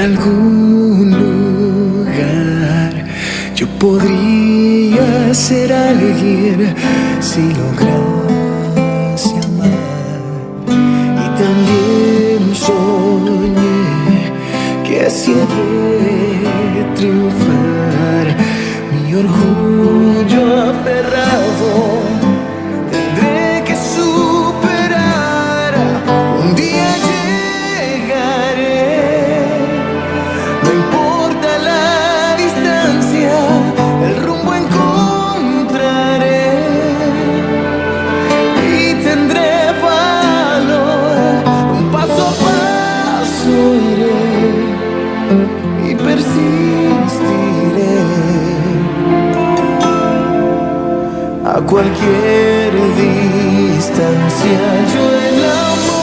algún lugar. Yo podría ser alguien si lograse cualquier distancia yo el amor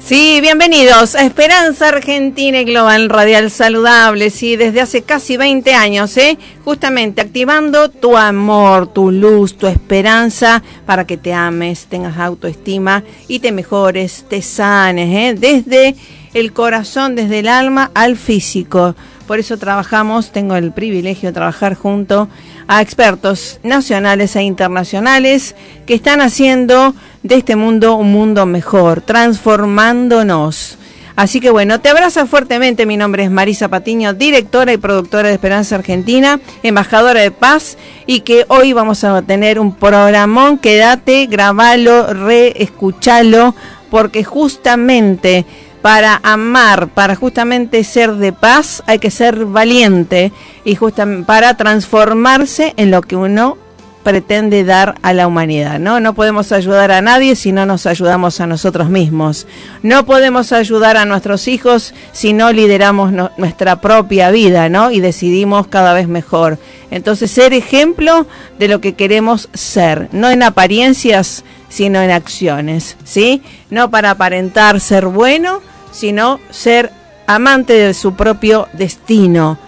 Sí, bienvenidos a Esperanza Argentina y Global Radial Saludable, sí, desde hace casi 20 años, ¿eh? Justamente activando tu amor, tu luz, tu esperanza para que te ames, tengas autoestima y te mejores, te sanes, ¿eh? Desde el corazón desde el alma al físico. Por eso trabajamos, tengo el privilegio de trabajar junto a expertos nacionales e internacionales que están haciendo de este mundo un mundo mejor, transformándonos. Así que bueno, te abrazo fuertemente. Mi nombre es Marisa Patiño, directora y productora de Esperanza Argentina, embajadora de paz, y que hoy vamos a tener un programón. Quédate, grabalo, reescuchalo, porque justamente para amar, para justamente ser de paz, hay que ser valiente y justamente para transformarse en lo que uno pretende dar a la humanidad, ¿no? No podemos ayudar a nadie si no nos ayudamos a nosotros mismos. No podemos ayudar a nuestros hijos si no lideramos nuestra propia vida, ¿no? Y decidimos cada vez mejor. Entonces, ser ejemplo de lo que queremos ser, no en apariencias, sino en acciones, ¿sí? No para aparentar ser bueno, sino ser amante de su propio destino.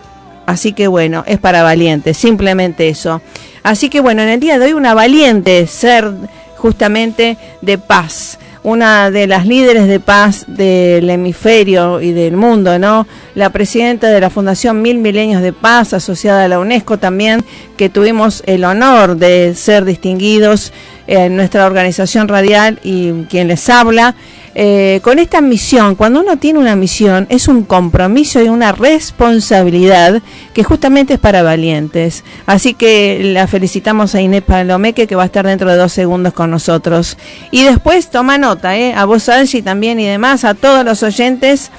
Así que bueno, es para valientes, simplemente eso. Así que bueno, en el día de hoy una valiente ser justamente de paz una de las líderes de paz del hemisferio y del mundo, ¿no? La presidenta de la Fundación Mil Milenios de Paz, asociada a la UNESCO también, que tuvimos el honor de ser distinguidos en nuestra organización radial y quien les habla. Eh, con esta misión, cuando uno tiene una misión, es un compromiso y una responsabilidad que justamente es para valientes. Así que la felicitamos a Inés Palomeque, que va a estar dentro de dos segundos con nosotros. Y después toma nota, eh, a vos Angie también y demás, a todos los oyentes.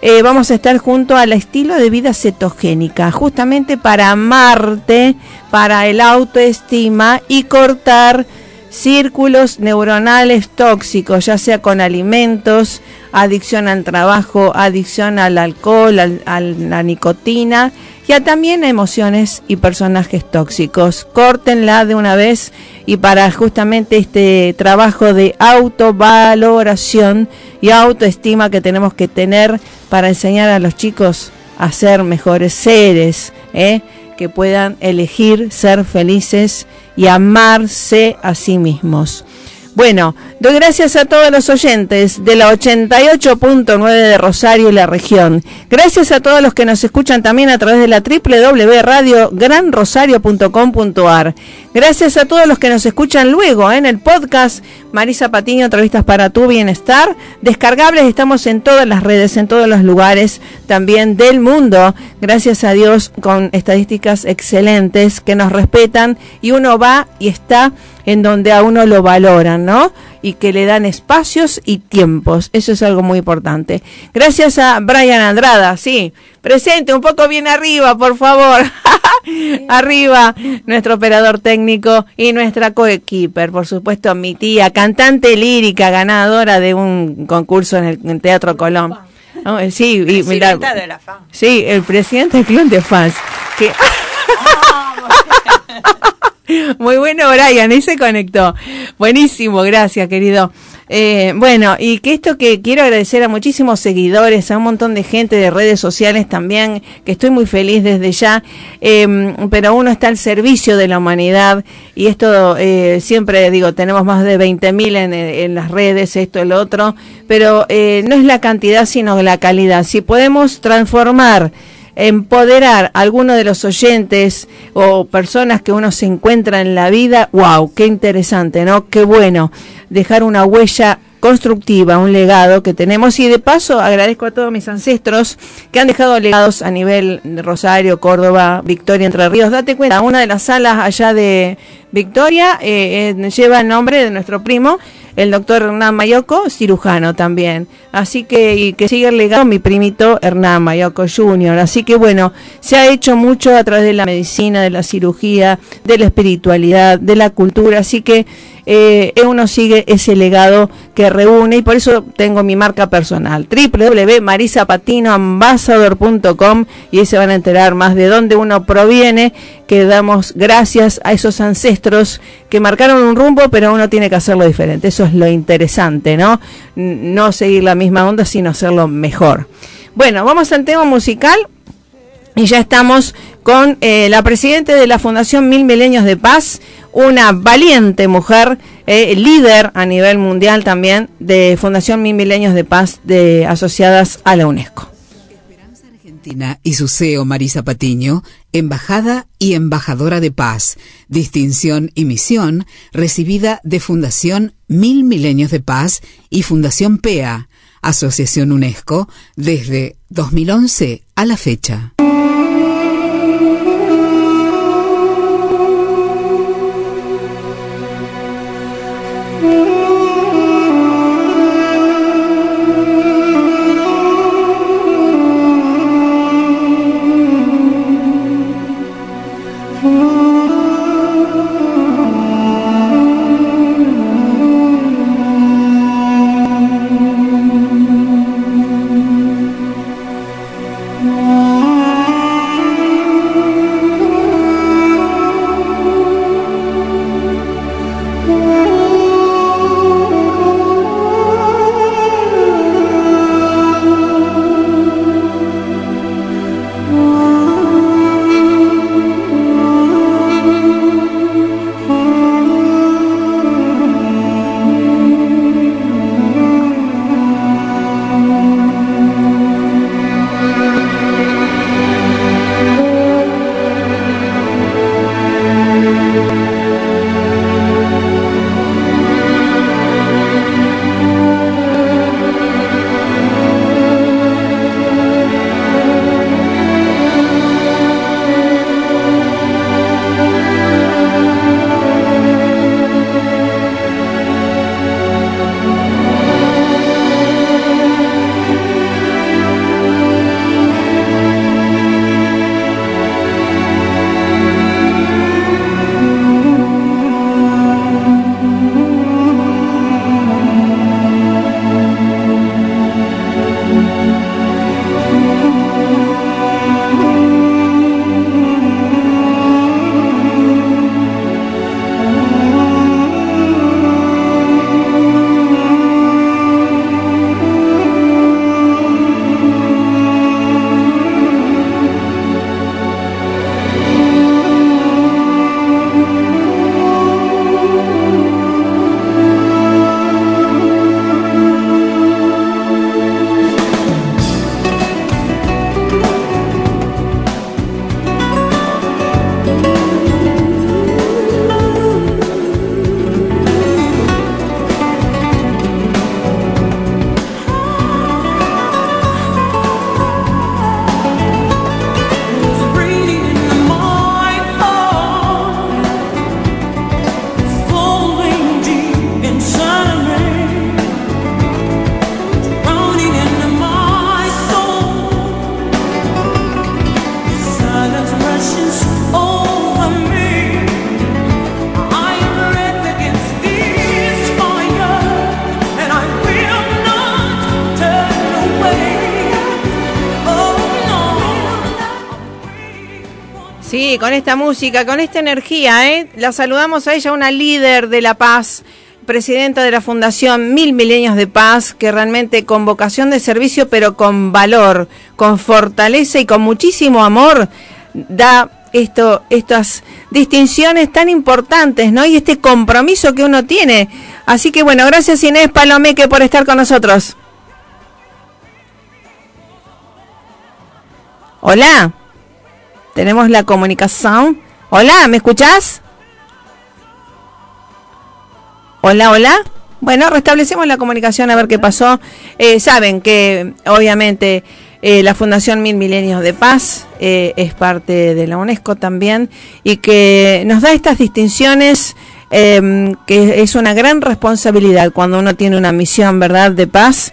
Eh, vamos a estar junto al estilo de vida cetogénica, justamente para amarte, para el autoestima y cortar círculos neuronales tóxicos, ya sea con alimentos, adicción al trabajo, adicción al alcohol, a la nicotina y a también emociones y personajes tóxicos. Córtenla de una vez y para justamente este trabajo de autovaloración y autoestima que tenemos que tener para enseñar a los chicos a ser mejores seres, ¿eh? que puedan elegir ser felices y amarse a sí mismos. Bueno, doy gracias a todos los oyentes de la 88.9 de Rosario y la región. Gracias a todos los que nos escuchan también a través de la www.radiogranrosario.com.ar. Gracias a todos los que nos escuchan luego en el podcast Marisa Patiño, entrevistas para tu bienestar. Descargables estamos en todas las redes, en todos los lugares también del mundo. Gracias a Dios con estadísticas excelentes que nos respetan y uno va y está en donde a uno lo valoran, ¿no? Y que le dan espacios y tiempos. Eso es algo muy importante. Gracias a Brian Andrada, sí. Presente, un poco bien arriba, por favor. arriba, nuestro operador técnico y nuestra coequiper, por supuesto, mi tía, cantante lírica, ganadora de un concurso en el Teatro Colón. Sí, y, mira, sí, el presidente del club de fans. Que... Muy bueno, Brian, y se conectó. Buenísimo, gracias, querido. Eh, bueno, y que esto que quiero agradecer a muchísimos seguidores, a un montón de gente de redes sociales también, que estoy muy feliz desde ya, em, pero uno está al servicio de la humanidad y esto eh, siempre digo, tenemos más de 20.000 en, en las redes, esto, el otro, pero eh, no es la cantidad sino la calidad. Si podemos transformar empoderar a alguno de los oyentes o personas que uno se encuentra en la vida, wow, qué interesante, ¿no? Qué bueno dejar una huella constructiva, un legado que tenemos y de paso agradezco a todos mis ancestros que han dejado legados a nivel de Rosario, Córdoba, Victoria, Entre Ríos. Date cuenta, una de las salas allá de Victoria eh, eh, lleva el nombre de nuestro primo el doctor Hernán Mayoco, cirujano también. Así que, y que sigue el legado mi primito Hernán Mayoco Jr. Así que bueno, se ha hecho mucho a través de la medicina, de la cirugía, de la espiritualidad, de la cultura. Así que eh, uno sigue ese legado que reúne y por eso tengo mi marca personal, www.marisapatinoambassador.com y ahí se van a enterar más de dónde uno proviene, que damos gracias a esos ancestros que marcaron un rumbo, pero uno tiene que hacerlo diferente. Eso es lo interesante, ¿no? No seguir la misma onda, sino hacerlo mejor. Bueno, vamos al tema musical. Y ya estamos con eh, la presidenta de la Fundación Mil Milenios de Paz, una valiente mujer, eh, líder a nivel mundial también de Fundación Mil Milenios de Paz de, asociadas a la UNESCO. Esperanza Argentina y su CEO Marisa Patiño, embajada y embajadora de paz, distinción y misión recibida de Fundación Mil Milenios de Paz y Fundación PEA, Asociación UNESCO, desde 2011 a la fecha. Con esta música, con esta energía, ¿eh? La saludamos a ella, una líder de la paz, presidenta de la Fundación Mil Milenios de Paz, que realmente con vocación de servicio, pero con valor, con fortaleza y con muchísimo amor, da esto, estas distinciones tan importantes, ¿no? Y este compromiso que uno tiene. Así que bueno, gracias Inés Palomeque por estar con nosotros. Hola. Tenemos la comunicación. Hola, ¿me escuchás? Hola, hola. Bueno, restablecemos la comunicación a ver qué pasó. Eh, saben que obviamente eh, la Fundación Mil Milenios de Paz eh, es parte de la UNESCO también y que nos da estas distinciones em, que es una gran responsabilidad cuando uno tiene una misión, ¿verdad?, de paz,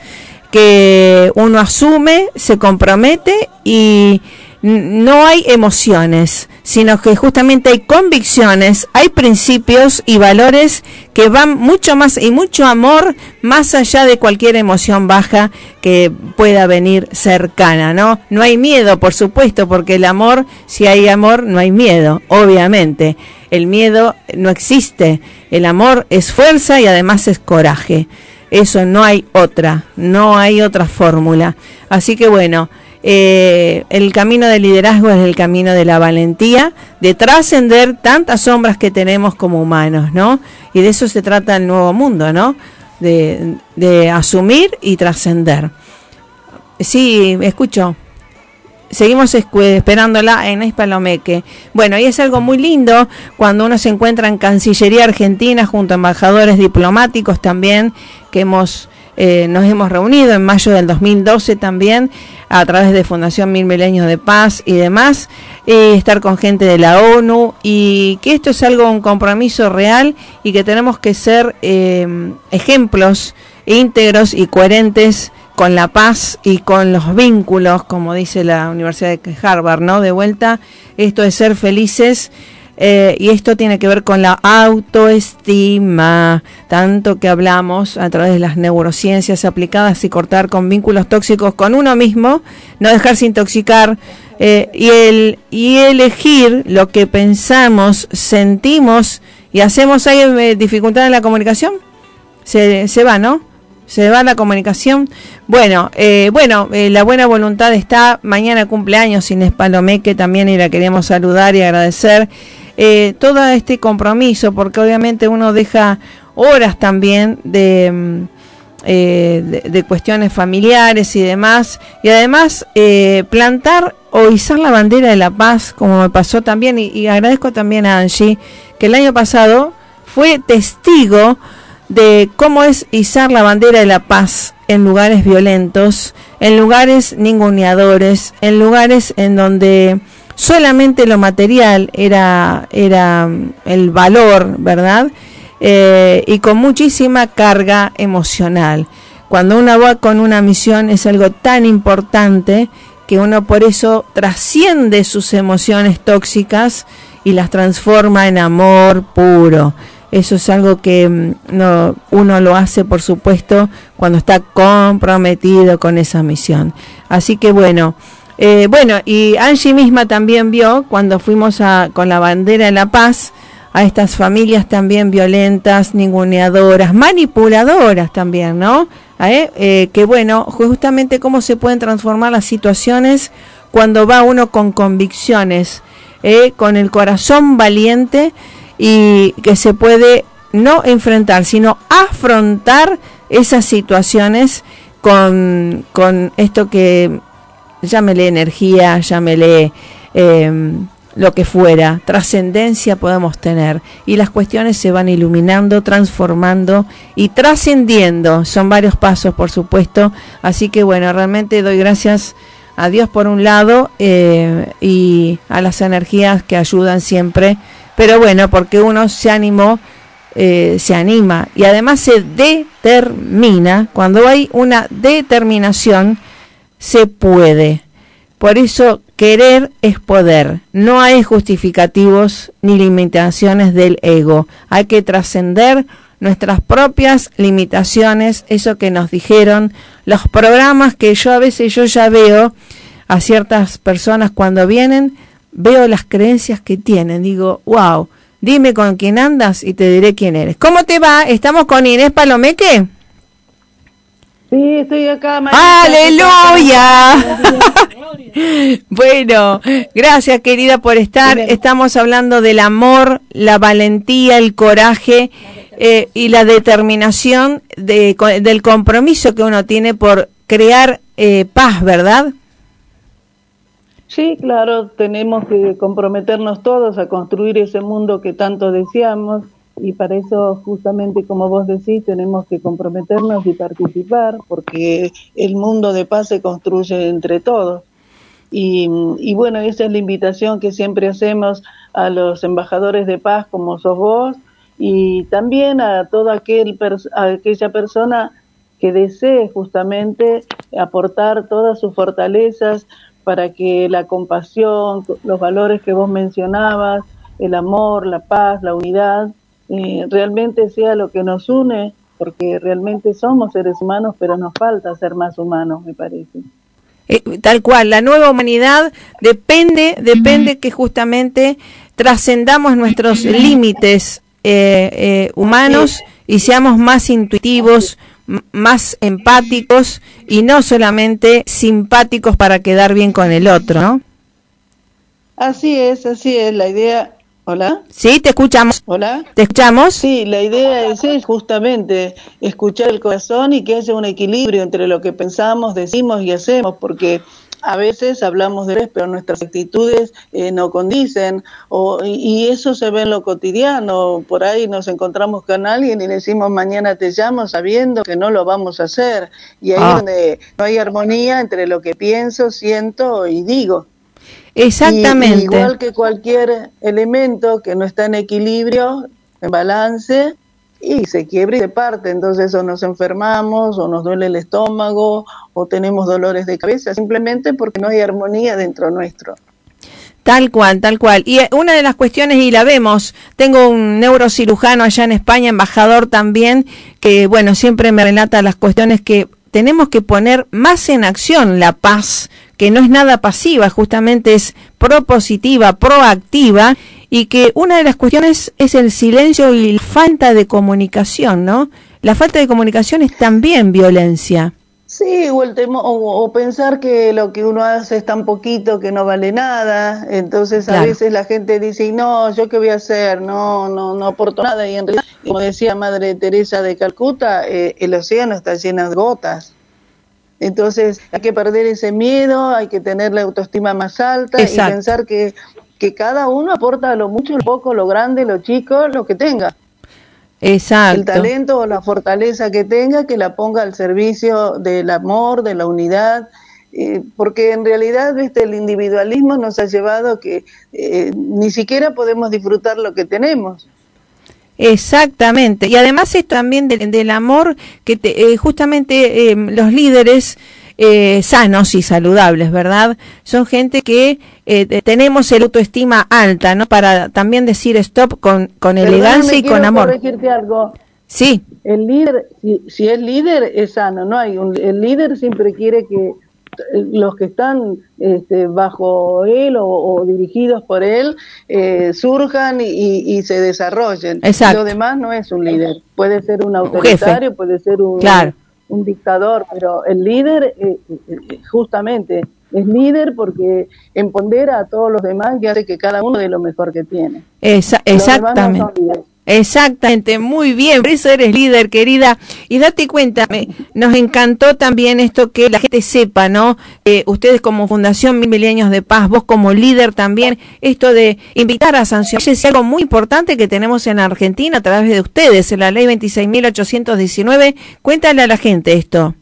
que uno asume, se compromete y no hay emociones, sino que justamente hay convicciones, hay principios y valores que van mucho más y mucho amor más allá de cualquier emoción baja que pueda venir cercana, ¿no? No hay miedo, por supuesto, porque el amor, si hay amor, no hay miedo, obviamente. El miedo no existe, el amor es fuerza y además es coraje. Eso no hay otra, no hay otra fórmula. Así que bueno, eh, el camino del liderazgo es el camino de la valentía, de trascender tantas sombras que tenemos como humanos, ¿no? Y de eso se trata el nuevo mundo, ¿no? De, de asumir y trascender. Sí, escucho. Seguimos esperándola en Palomeque. Bueno, y es algo muy lindo cuando uno se encuentra en Cancillería Argentina junto a embajadores diplomáticos también que hemos eh, nos hemos reunido en mayo del 2012 también a través de Fundación Mil Milenios de Paz y demás, eh, estar con gente de la ONU y que esto es algo, un compromiso real y que tenemos que ser eh, ejemplos íntegros y coherentes con la paz y con los vínculos, como dice la Universidad de Harvard, ¿no? De vuelta, esto es ser felices eh, y esto tiene que ver con la autoestima, tanto que hablamos a través de las neurociencias aplicadas y cortar con vínculos tóxicos con uno mismo, no dejarse intoxicar eh, y, el, y elegir lo que pensamos, sentimos y hacemos. ¿Hay eh, dificultad en la comunicación? Se, se va, ¿no? se va la comunicación. Bueno, bueno, la buena voluntad está. Mañana cumpleaños Inés Palomeque, también y la queremos saludar y agradecer eh, todo este compromiso, porque obviamente uno deja horas también de, mm, eh, de, cuestiones familiares y demás, y además eh, plantar o izar la bandera de la paz, como me pasó también, y, agradezco también a Angie, que el año pasado fue testigo de cómo es izar la bandera de la paz en lugares violentos, en lugares ninguneadores, en lugares en donde solamente lo material era, era mm, el valor, ¿verdad? Eh, y con muchísima carga emocional. Cuando uno va con una misión es algo tan importante que uno por eso trasciende sus emociones tóxicas y las transforma en amor puro. Eso es algo que mm, no, uno lo hace, por supuesto, cuando está comprometido con esa misión. Así que bueno, eh, bueno, y Angie misma también vio cuando fuimos con la bandera de la paz a estas familias también violentas, ninguneadoras, manipuladoras también, ¿no? ¿Eh? Eh, que bueno, justamente cómo se pueden transformar las situaciones cuando va uno con convicciones, con el corazón valiente y que se puede no enfrentar, sino afrontar esas situaciones con, con esto que llámele energía, llámele eh, lo que fuera, trascendencia podemos tener y las cuestiones se van iluminando, transformando y trascendiendo. Son varios pasos, por supuesto. Así que bueno, realmente doy gracias a Dios por un lado eh, y a las energías que ayudan siempre. Pero bueno, porque uno se animó, eh, se anima y además se determina. Cuando hay una determinación, se puede. Por eso querer es poder. No hay justificativos ni limitaciones del ego. Hay que trascender nuestras propias limitaciones, eso que nos dijeron, los programas que yo a veces yo ya veo a ciertas personas cuando vienen veo las creencias que tienen. Digo, wow, dime con quién andas y te diré quién eres. ¿Cómo te va? ¿Estamos con Inés Palomeque? Sí, estoy acá. ¡Aleluya! bueno, gracias querida por estar. Estamos hablando del amor, la valentía, el coraje eh, y la determinación de, del compromiso que uno tiene por crear eh, paz, ¿verdad? Sí, claro, tenemos que comprometernos todos a construir ese mundo que tanto deseamos y para eso justamente como vos decís tenemos que comprometernos y participar porque el mundo de paz se construye entre todos. Y, bueno, esa es la invitación que siempre hacemos a los embajadores de paz como sos vos y también a toda aquel a aquella persona que desee justamente aportar todas sus fortalezas para que la compasión, los valores que vos mencionabas, el amor, la paz, la unidad, eh, realmente sea lo que nos une, porque realmente somos seres humanos, pero nos falta ser más humanos, me parece. Eh, tal cual, la nueva humanidad depende, depende que justamente trascendamos nuestros límites eh, humanos y seamos más intuitivos, más empáticos y no solamente simpáticos para quedar bien con el otro, ¿no? Así es, así es. La idea Hola. Sí, te escuchamos. Hola. ¿Te escuchamos? Sí, la idea es, justamente escuchar el corazón y que haya un equilibrio entre lo que pensamos, decimos y hacemos, porque a veces hablamos de pero nuestras actitudes eh, no condicen o, y eso se ve en lo cotidiano. Por ahí nos encontramos con alguien y decimos mañana te llamo sabiendo que no lo vamos a hacer. Y ahí es ah. donde no hay armonía entre lo que pienso, siento y digo. Exactamente. igual que cualquier elemento que no está en equilibrio, en balance, y se quiebra y se parte. Entonces, o nos enfermamos, o nos duele el estómago, o tenemos dolores de cabeza, simplemente porque no hay armonía dentro nuestro. Tal cual, tal cual. Y eh, una de las cuestiones, y la vemos, tengo un neurocirujano allá en España, embajador también, que, bueno, siempre me relata las cuestiones que tenemos que poner más en acción la paz, que no es nada pasiva, justamente es propositiva, proactiva, y que una de las cuestiones es el silencio y la falta de comunicación, ¿no? La falta de comunicación es también violencia. Sí, o, el o, pensar que lo que uno hace es tan poquito que no vale nada, entonces a veces la gente dice, no, yo qué voy a hacer, no, no, no aporto nada, y en realidad, como decía Madre Teresa de Calcuta, eh, el océano está lleno de gotas. Entonces hay que perder ese miedo, hay que tener la autoestima más alta y pensar que, que cada uno aporta lo mucho, lo poco, lo grande, lo chico, lo que tenga. Exacto. El talento o la fortaleza que tenga, que la ponga al servicio del amor, de la unidad, eh, porque en realidad ¿viste? el individualismo nos ha llevado a que eh, ni siquiera podemos disfrutar lo que tenemos. Exactamente. Y además es también del, amor que eh, justamente los líderes eh, sanos y saludables, ¿verdad? Son gente que eh, tenemos el autoestima alta, ¿no? Para también decir stop con, con elegancia y con amor. Algo. Sí. El líder, si, es líder, es sano, ¿no? Hay un, el líder siempre quiere que eh, los que están este, bajo él o, dirigidos por él eh, surjan y, se desarrollen. Exacto. Lo demás no es un líder. Puede ser un autoritario, puede ser un, claro un dictador, pero el líder eh, eh, justamente es líder porque empodera a todos los demás y hace que cada uno dé lo mejor que tiene. exactamente. Exactamente, muy bien, por eso eres líder, querida. Y date cuenta, me, nos encantó también esto que la gente sepa, ¿no? Eh, ustedes como Fundación Mil Milenios de Paz, vos como líder también, esto de invitar a sancionar es algo muy importante que tenemos en Argentina a través de ustedes, en la ley 26.819. Cuéntale a la gente esto.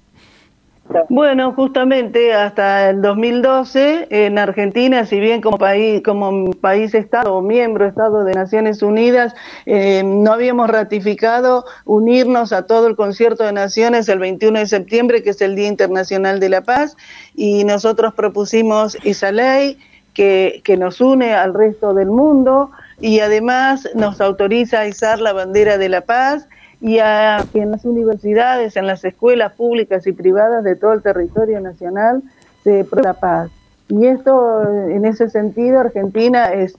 Bueno, justamente hasta el 2012 en Argentina, si bien como país, como país Estado o miembro Estado de Naciones Unidas, eh, no habíamos ratificado unirnos a todo el concierto de naciones el 21 de septiembre, que es el Día Internacional de la Paz, y nosotros propusimos esa ley que, que nos une al resto del mundo y además nos autoriza a izar la bandera de la paz y a que en las universidades, en las escuelas públicas y privadas de todo el territorio nacional se la paz. Y esto, en ese sentido, Argentina es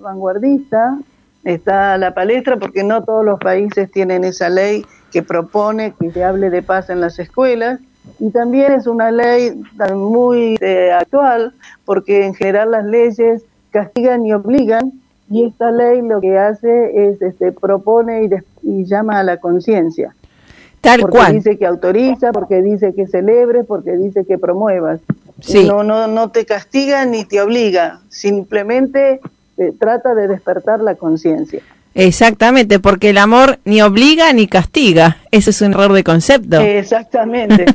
vanguardista, está a la palestra porque no todos los países tienen esa ley que propone que se hable de paz en las escuelas y también es una ley muy eh, actual porque en general las leyes castigan y obligan y esta ley lo que hace es este, propone y, llama a la conciencia. Tal porque dice que autoriza, porque dice que celebres, porque dice que promuevas. No, no, no te castiga ni te obliga, simplemente eh, trata de despertar la conciencia. Exactamente, porque el amor ni obliga ni castiga. Ese es un error de concepto. Exactamente.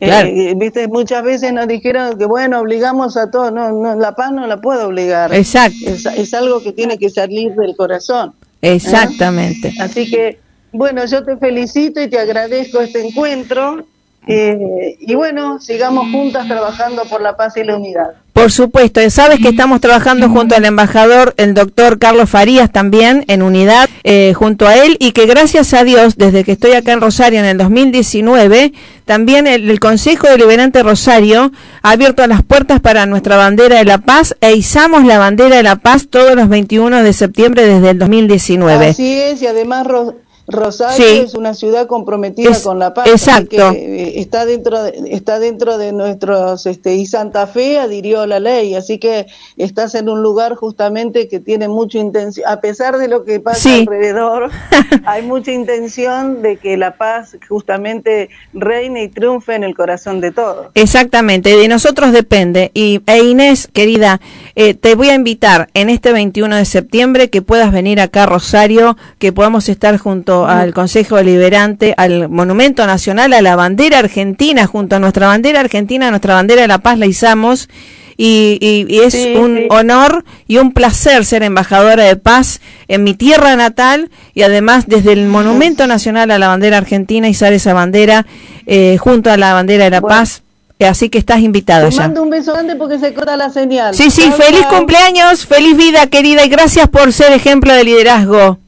Eh, viste, muchas veces nos dijeron que bueno, obligamos a todos. No, no, la paz no la puedo obligar. Exacto. Es, algo que tiene que salir del corazón. ¿eh? Exactamente. Así que, bueno, yo te felicito y te agradezco este encuentro. Eh, y bueno, sigamos juntas trabajando por la paz y la unidad. Por supuesto, sabes que estamos trabajando junto al embajador, el doctor Carlos Farías también, en unidad, eh, junto a él, y que gracias a Dios, desde que estoy acá en Rosario en el 2019, también el, Consejo Deliberante Rosario ha abierto las puertas para nuestra bandera de la paz e izamos la bandera de la paz todos los 21 de septiembre desde el 2019. Así es, y además... Rosario es una ciudad comprometida con la paz. Exacto. Eh, está dentro de, está dentro de nuestros este y Santa Fe adhirió a la ley, así que estás en un lugar justamente que tiene mucha intención, a pesar de lo que pasa alrededor, hay mucha intención de que la paz justamente reine y triunfe en el corazón de todos. Exactamente, de nosotros depende. Y e Inés, querida, eh, te voy a invitar en este 21 de septiembre que puedas venir acá a Rosario, que podamos estar juntos al Consejo Deliberante, al Monumento Nacional, a la bandera argentina, junto a nuestra bandera argentina, nuestra bandera de la paz la izamos. Y, es un honor y un placer ser embajadora de paz en mi tierra natal y además desde el Monumento Nacional a la bandera argentina izar esa bandera eh, junto a la bandera de la paz. Así que estás invitada Te mando un beso grande porque se corta la señal. Sí, sí, feliz cumpleaños, feliz vida querida y gracias por ser ejemplo de liderazgo.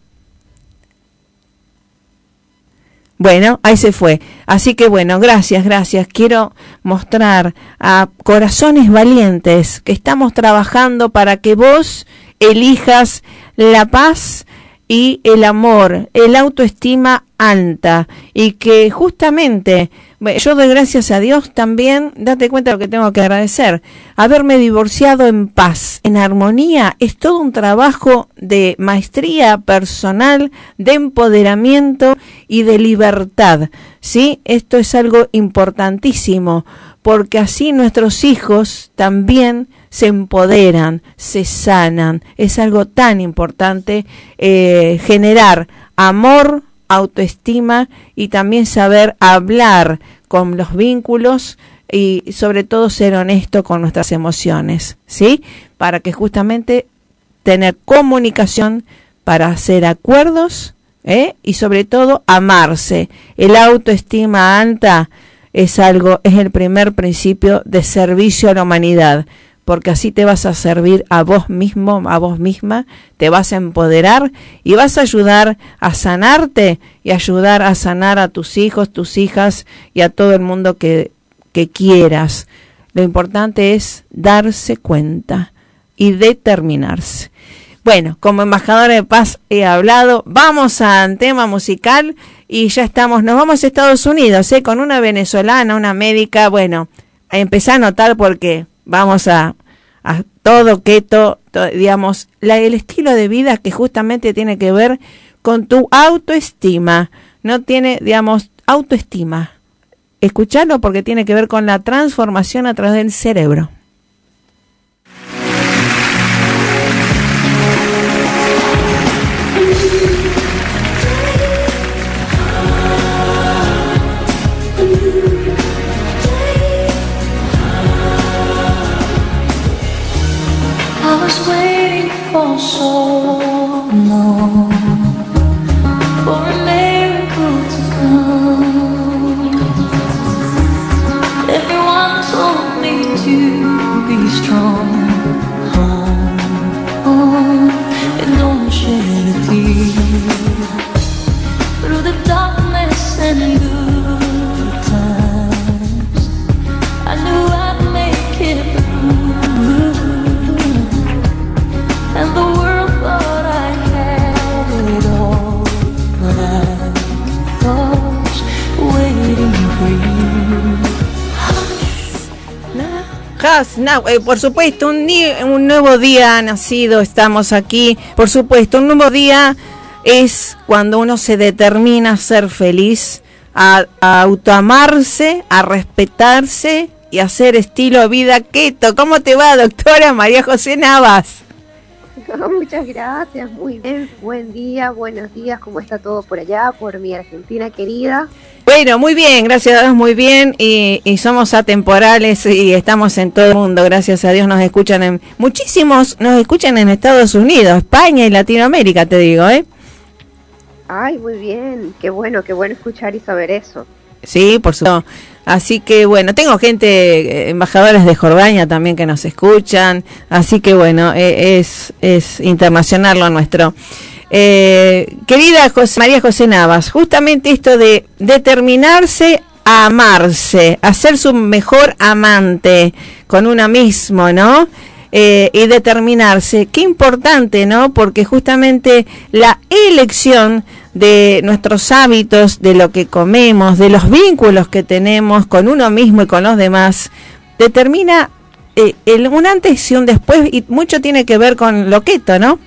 Bueno, ahí se fue. Así que bueno, gracias, gracias. Quiero mostrar a corazones valientes que estamos trabajando para que vos elijas la paz y el amor, el autoestima alta y que justamente yo doy gracias a Dios también, date cuenta de lo que tengo que agradecer, haberme divorciado en paz, en armonía, es todo un trabajo de maestría personal, de empoderamiento y de libertad. ¿Sí? Esto es algo importantísimo, porque así nuestros hijos también se empoderan, se sanan. Es algo tan importante eh, generar amor, autoestima y también saber hablar con los vínculos y sobre todo ser honesto con nuestras emociones, ¿sí? Para que justamente tener comunicación para hacer acuerdos ¿eh? y sobre todo amarse. El autoestima alta es algo, es el primer principio de servicio a la humanidad porque así te vas a servir a vos mismo, a vos misma, te vas a empoderar y vas a ayudar a sanarte y ayudar a sanar a tus hijos, tus hijas y a todo el mundo que, que quieras. Lo importante es darse cuenta y determinarse. Bueno, como embajadora de paz he hablado, vamos a un tema musical y ya estamos, nos vamos a Estados Unidos, ¿eh? con una venezolana, una médica, bueno, empecé a notar porque vamos a, a todo keto, digamos, la, el estilo de vida que justamente tiene que ver con tu autoestima, no tiene, digamos, autoestima. Escuchalo porque tiene que ver con la transformación a través del cerebro. For so long for a miracle to come. Everyone told me to be strong. Eh, por supuesto, un, un nuevo día ha nacido, estamos aquí. Por supuesto, un nuevo día es cuando uno se determina a ser feliz, a, autoamarse, a respetarse y a hacer estilo vida keto. ¿Cómo te va, doctora María José Navas? Muchas gracias, muy bien, buen día, buenos días, ¿cómo está todo por allá, por mi Argentina querida? Bueno, muy bien, gracias a Dios, muy bien, y, somos atemporales y estamos en todo el mundo, gracias a Dios nos escuchan en, muchísimos nos escuchan en Estados Unidos, España y Latinoamérica, te digo, ¿eh? Ay, muy bien, qué bueno, qué bueno escuchar y saber eso. Sí, por supuesto. Así que bueno, tengo gente, eh, embajadores de Jordania también que nos escuchan. Así que bueno, eh, es, es internacional lo nuestro. Eh, querida María José Navas, justamente esto de determinarse a amarse, a ser su mejor amante con uno mismo, ¿no? y determinarse, qué importante, ¿no? Porque justamente la elección de nuestros hábitos, de lo que comemos, de los vínculos que tenemos con uno mismo y con los demás, determina eh, el, un antes y un después y mucho tiene que ver con lo queto, ¿no?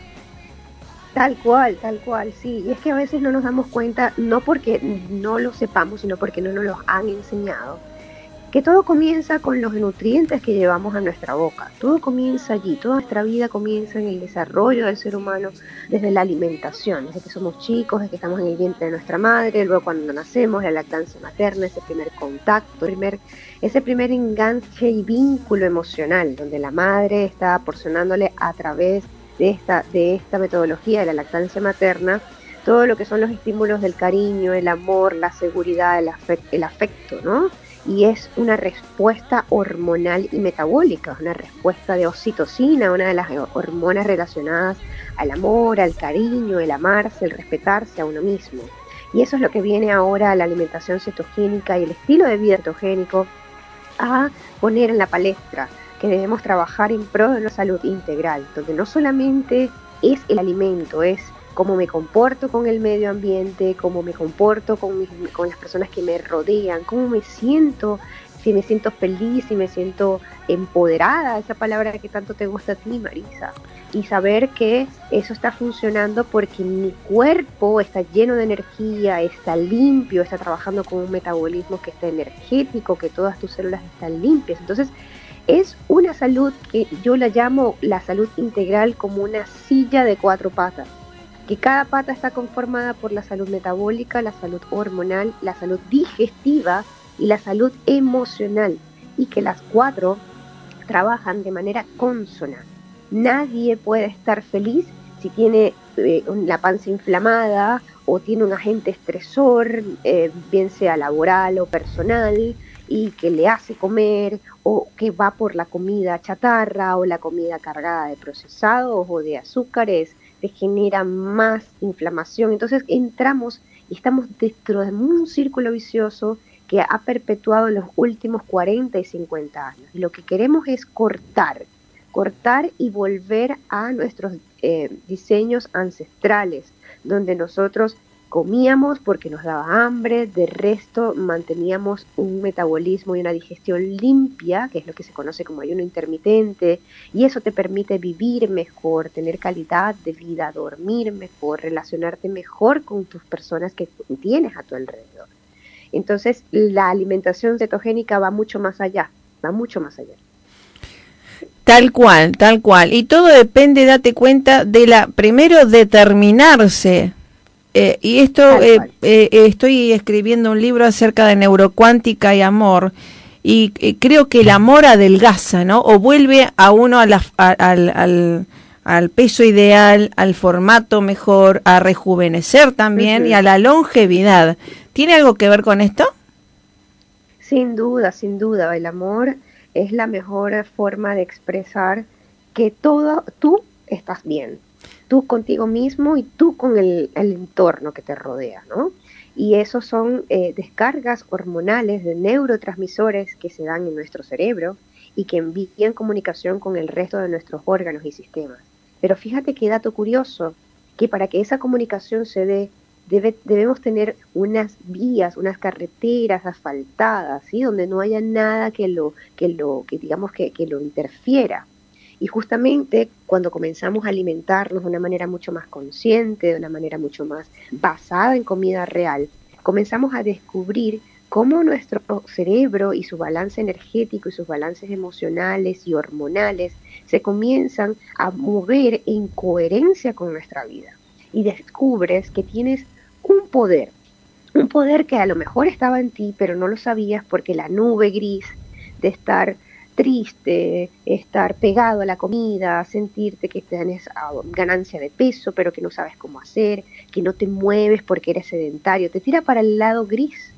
Tal cual, tal cual, sí. Y es que a veces no nos damos cuenta, no porque no lo sepamos, sino porque no nos lo han enseñado que todo comienza con los nutrientes que llevamos a nuestra boca. Todo comienza allí, toda nuestra vida comienza en el desarrollo del ser humano desde la alimentación, desde que somos chicos, desde que estamos en el vientre de nuestra madre, luego cuando nacemos, la lactancia materna, ese primer contacto, ese primer enganche y vínculo emocional, donde la madre está proporcionándole a través de esta, de esta metodología de la lactancia materna todo lo que son los estímulos del cariño, el amor, la seguridad, el, el afecto, ¿no? Y es una respuesta hormonal y metabólica, una respuesta de oxitocina, una de las hormonas relacionadas al amor, al cariño, el amarse, el respetarse a uno mismo. Y eso es lo que viene ahora la alimentación cetogénica y el estilo de vida cetogénico a poner en la palestra, que debemos trabajar en pro de la salud integral, donde no solamente es el alimento, es cómo me comporto con el medio ambiente, cómo me comporto con, con las personas que me rodean, cómo me siento, si me siento feliz, si me siento empoderada, esa palabra que tanto te gusta a ti, Marisa. Y saber que eso está funcionando porque mi cuerpo está lleno de energía, está limpio, está trabajando con un metabolismo que está energético, que todas tus células están limpias. Entonces, es una salud que yo la llamo la salud integral como una silla de cuatro patas que cada pata está conformada por la salud metabólica, la salud hormonal, la salud digestiva y la salud emocional, y que las cuatro trabajan de manera consona. Nadie puede estar feliz si tiene eh, la panza inflamada o tiene un agente estresor, eh, bien sea laboral o personal, y que le hace comer o que va por la comida chatarra o la comida cargada de procesados o de azúcares genera más inflamación. Entonces entramos y estamos dentro de un círculo vicioso que ha perpetuado los últimos 40 y 50 años. lo que queremos es cortar, cortar y volver a nuestros eh, diseños ancestrales, donde nosotros comíamos porque nos daba hambre, de resto manteníamos un metabolismo y una digestión limpia, que es lo que se conoce como ayuno intermitente, y eso te permite vivir mejor, tener calidad de vida, dormir mejor, relacionarte mejor con tus personas que tienes a tu alrededor. Entonces, la alimentación cetogénica va mucho más allá, va mucho más allá. Tal cual, tal cual. Y todo depende, date cuenta, de la, primero, determinarse eh, y esto, eh, eh, estoy escribiendo un libro acerca de neurocuántica y amor, y creo que el amor adelgaza, ¿no? O vuelve a uno a al, al, peso ideal, al formato mejor, a rejuvenecer también y a la longevidad. ¿Tiene algo que ver con esto? Sin duda, sin duda. El amor es la mejor forma de expresar que todo tú estás bien tú contigo mismo y tú con el, entorno que te rodea, ¿no? Y esos son eh, descargas hormonales de neurotransmisores que se dan en nuestro cerebro y que envían comunicación con el resto de nuestros órganos y sistemas. Pero fíjate qué dato curioso, que para que esa comunicación se dé, debe, debemos tener unas vías, unas carreteras asfaltadas, ¿sí? donde no haya nada que lo, que lo, que digamos que lo interfiera. Y justamente cuando comenzamos a alimentarnos de una manera mucho más consciente, de una manera mucho más basada en comida real, comenzamos a descubrir cómo nuestro cerebro y su balance energético y sus balances emocionales y hormonales se comienzan a mover en coherencia con nuestra vida. Y descubres que tienes un poder, un poder que a lo mejor estaba en ti, pero no lo sabías porque la nube gris de estar triste, estar pegado a la comida, sentirte que tienes ah, ganancia de peso, pero que no sabes cómo hacer, que no te mueves porque eres sedentario, te tira para el lado gris.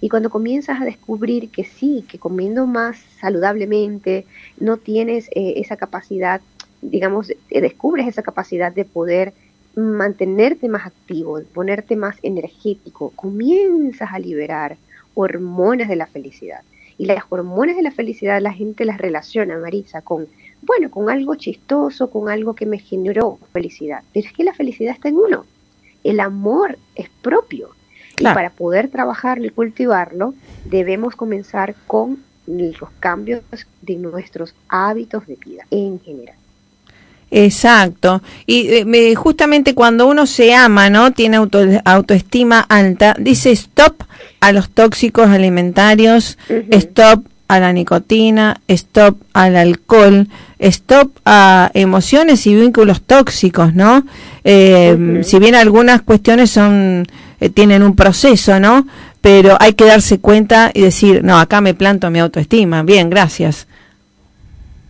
Y cuando comienzas a descubrir que sí, que comiendo más saludablemente, no tienes eh, esa capacidad, digamos, descubres esa capacidad de poder mantenerte más activo, ponerte más energético, comienzas a liberar hormonas de la felicidad. Y las hormonas de la felicidad la gente las relaciona, Marisa, con, bueno, con algo chistoso, con algo que me generó felicidad. Pero es que la felicidad está en uno. El amor es propio. Y para poder trabajarlo y cultivarlo, debemos comenzar con los cambios de nuestros hábitos de vida en general. Exacto. Y eh, justamente cuando uno se ama, ¿no? Tiene autoestima alta, dice stop a los tóxicos alimentarios, stop a la nicotina, stop al alcohol, stop a emociones y vínculos tóxicos, ¿no? Eh, si bien algunas cuestiones son eh, tienen un proceso, ¿no? Pero hay que darse cuenta y decir, no, acá me planto mi autoestima. Bien, gracias.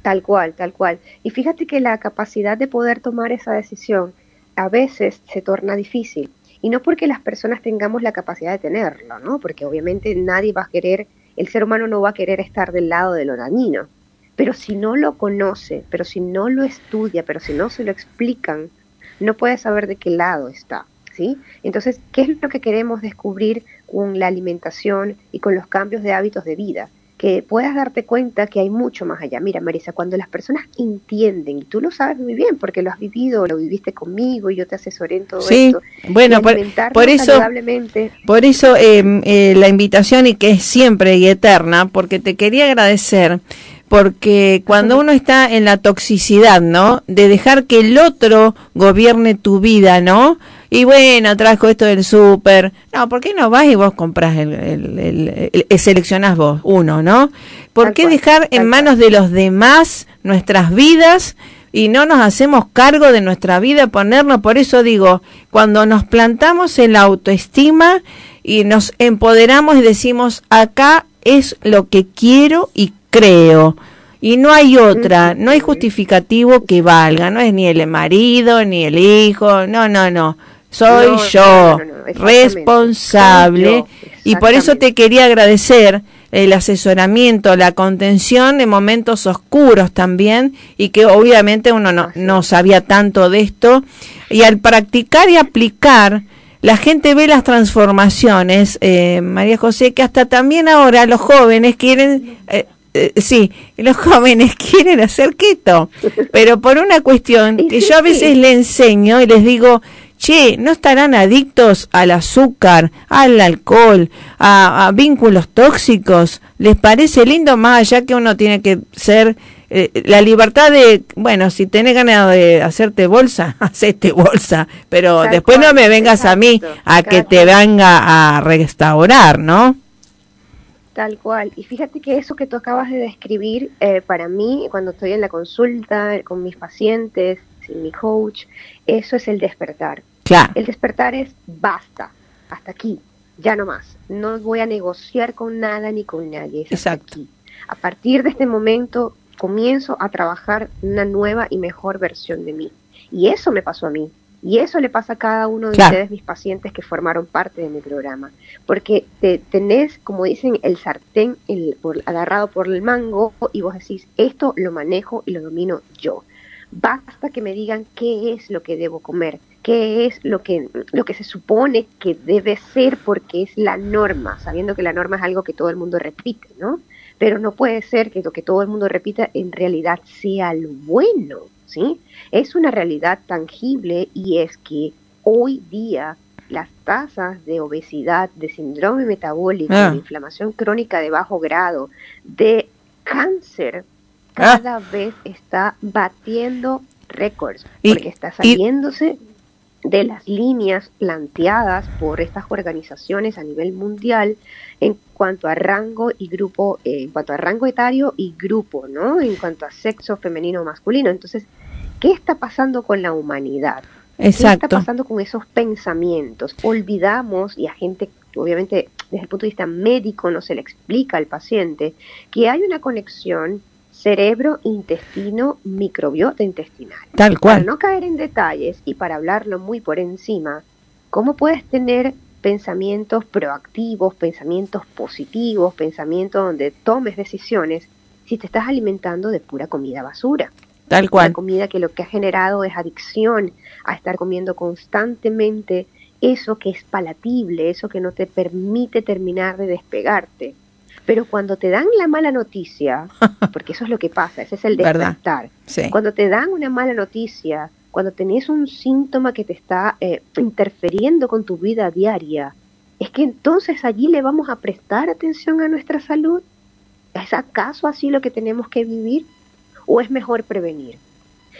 Tal cual, tal cual. Y fíjate que la capacidad de poder tomar esa decisión a veces se torna difícil. Y no porque las personas tengamos la capacidad de tenerlo, ¿no? Porque obviamente nadie va a querer, el ser humano no va a querer estar del lado de lo dañino. Pero si no lo conoce, pero si no lo estudia, pero si no se lo explican, no puede saber de qué lado está. ¿Sí? Entonces, ¿qué es lo que queremos descubrir con la alimentación y con los cambios de hábitos de vida? Que puedas darte cuenta que hay mucho más allá. Mira, Marisa, cuando las personas entienden, y tú lo sabes muy bien porque lo has vivido, lo viviste conmigo y yo te asesoré en todo sí, esto. Bueno, por, eso, por eso em, eh, la invitación y que es siempre y eterna, porque te quería agradecer porque cuando uno está en la toxicidad, ¿no? De dejar que el otro gobierne tu vida, ¿no? Y bueno, trajo esto del súper. No, ¿por qué no vas y vos compras el, el, el, seleccionás vos uno, ¿no? ¿Por qué dejar en manos de los demás nuestras vidas y no nos hacemos cargo de nuestra vida, ponernos? Por eso digo, cuando nos plantamos en la autoestima y nos empoderamos y decimos, acá es lo que quiero y creo. Y no hay otra, no hay justificativo que valga, no es ni el marido, ni el hijo, no, no, no. Soy yo responsable y por eso te quería agradecer el asesoramiento, la contención en momentos oscuros también y que obviamente uno no, no sabía tanto de esto. Y al practicar y aplicar la gente ve las transformaciones, eh, María José, que hasta también ahora los jóvenes quieren, eh, eh, sí, los jóvenes quieren hacer keto, pero por una cuestión que yo a veces le enseño y les digo, che, ¿no estarán adictos al azúcar, al alcohol, a, vínculos tóxicos? ¿Les parece lindo más allá que uno tiene que ser eh, la libertad de, bueno, si tenés ganas de hacerte bolsa, hacete bolsa, pero después no me vengas a mí a que te venga a restaurar, ¿no? Tal cual. Y fíjate que eso que tú acabas de describir, eh, para mí, cuando estoy en la consulta con mis pacientes, sin mi coach, eso es el despertar. El despertar es basta, hasta aquí, ya no más. No voy a negociar con nada ni con nadie. Exacto. A partir de este momento comienzo a trabajar una nueva y mejor versión de mí. Y eso me pasó a mí. Y eso le pasa a cada uno de ustedes, mis pacientes que formaron parte de mi programa. Porque te, tenés, como dicen, el sartén el, agarrado por el mango y vos decís, esto lo manejo y lo domino yo. Basta que me digan qué es lo que debo comer, qué es lo que, lo que se supone que debe ser porque es la norma, sabiendo que la norma es algo que todo el mundo repite, ¿no? Pero no puede ser que lo que todo el mundo repita en realidad sea lo bueno, ¿sí? Es una realidad tangible y es que hoy día las tasas de obesidad, de síndrome metabólico, Ah. de inflamación crónica de bajo grado, de cáncer, Ah. cada vez está batiendo récords, porque está y- saliéndose de las líneas planteadas por estas organizaciones a nivel mundial en cuanto a rango y grupo, eh, en cuanto a rango etario y grupo, ¿no? En cuanto a sexo femenino o masculino. Entonces, ¿qué está pasando con la humanidad? ¿Qué está Exacto. pasando con esos pensamientos? Olvidamos, y a gente, obviamente, desde el punto de vista médico no se le explica al paciente, que hay una conexión cerebro-intestino microbiota intestinal. Tal Para cual. no caer en detalles y para hablarlo muy por encima, ¿cómo puedes tener pensamientos proactivos, pensamientos positivos, pensamientos donde tomes decisiones si te estás alimentando de pura comida basura? Tal cual. comida que lo que ha generado es adicción a estar comiendo constantemente eso que es palatible, eso que no te permite terminar de despegarte. Pero cuando te dan la mala noticia, porque eso es lo que pasa, ese es el despertar. Sí. Cuando te dan una mala noticia, cuando tenés un síntoma que te está eh, interfiriendo con tu vida diaria, es que entonces allí le vamos a prestar atención a nuestra salud. ¿Es acaso así lo que tenemos que vivir? ¿O es mejor prevenir?